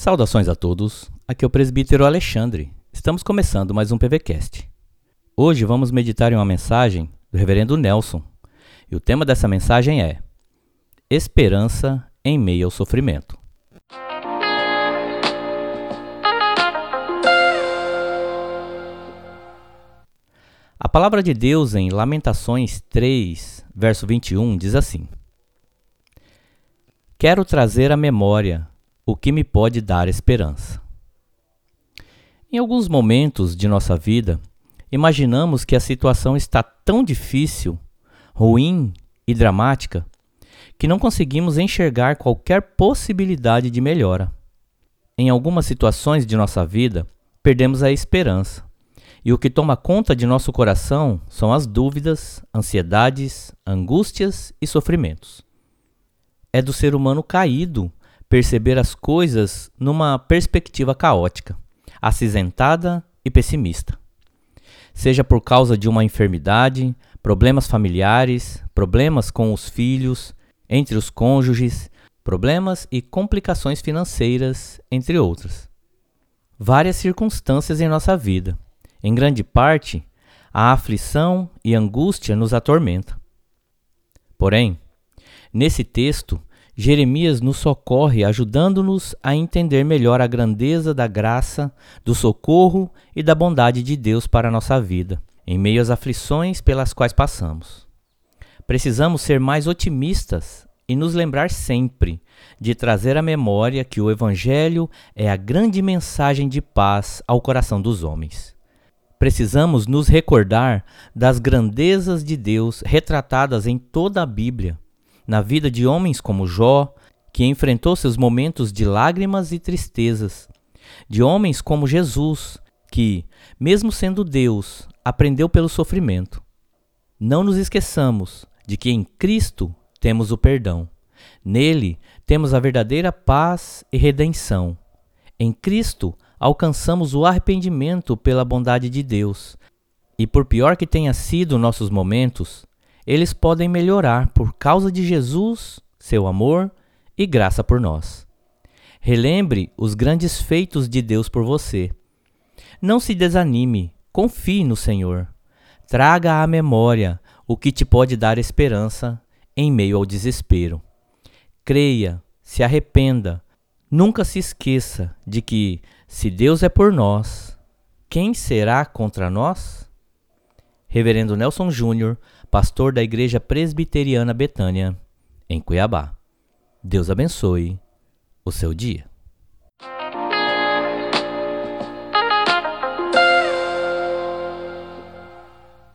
Saudações a todos, aqui é o presbítero Alexandre. Estamos começando mais um PVCast. Hoje vamos meditar em uma mensagem do reverendo Nelson. E o tema dessa mensagem é Esperança em meio ao sofrimento. A palavra de Deus em Lamentações 3, verso 21 diz assim: Quero trazer à memória o que me pode dar esperança. Em alguns momentos de nossa vida, imaginamos que a situação está tão difícil, ruim e dramática que não conseguimos enxergar qualquer possibilidade de melhora. Em algumas situações de nossa vida, perdemos a esperança, e o que toma conta de nosso coração são as dúvidas, ansiedades, angústias e sofrimentos. É do ser humano caído perceber as coisas numa perspectiva caótica, acinzentada e pessimista. Seja por causa de uma enfermidade, problemas familiares, problemas com os filhos, entre os cônjuges, problemas e complicações financeiras, entre outras. Várias circunstâncias em nossa vida. Em grande parte, a aflição e angústia nos atormenta. Porém, nesse texto, Jeremias nos socorre, ajudando-nos a entender melhor a grandeza da graça, do socorro e da bondade de Deus para a nossa vida, em meio às aflições pelas quais passamos. Precisamos ser mais otimistas e nos lembrar sempre de trazer à memória que o Evangelho é a grande mensagem de paz ao coração dos homens. Precisamos nos recordar das grandezas de Deus retratadas em toda a Bíblia na vida de homens como Jó, que enfrentou seus momentos de lágrimas e tristezas, de homens como Jesus, que, mesmo sendo Deus, aprendeu pelo sofrimento. Não nos esqueçamos de que em Cristo temos o perdão. Nele temos a verdadeira paz e redenção. Em Cristo alcançamos o arrependimento pela bondade de Deus. E por pior que tenha sido nossos momentos, eles podem melhorar por causa de Jesus, seu amor e graça por nós. Relembre os grandes feitos de Deus por você. Não se desanime, confie no Senhor. Traga à memória o que te pode dar esperança em meio ao desespero. Creia, se arrependa. Nunca se esqueça de que, se Deus é por nós, quem será contra nós? Reverendo Nelson Júnior, pastor da Igreja Presbiteriana Betânia, em Cuiabá. Deus abençoe o seu dia.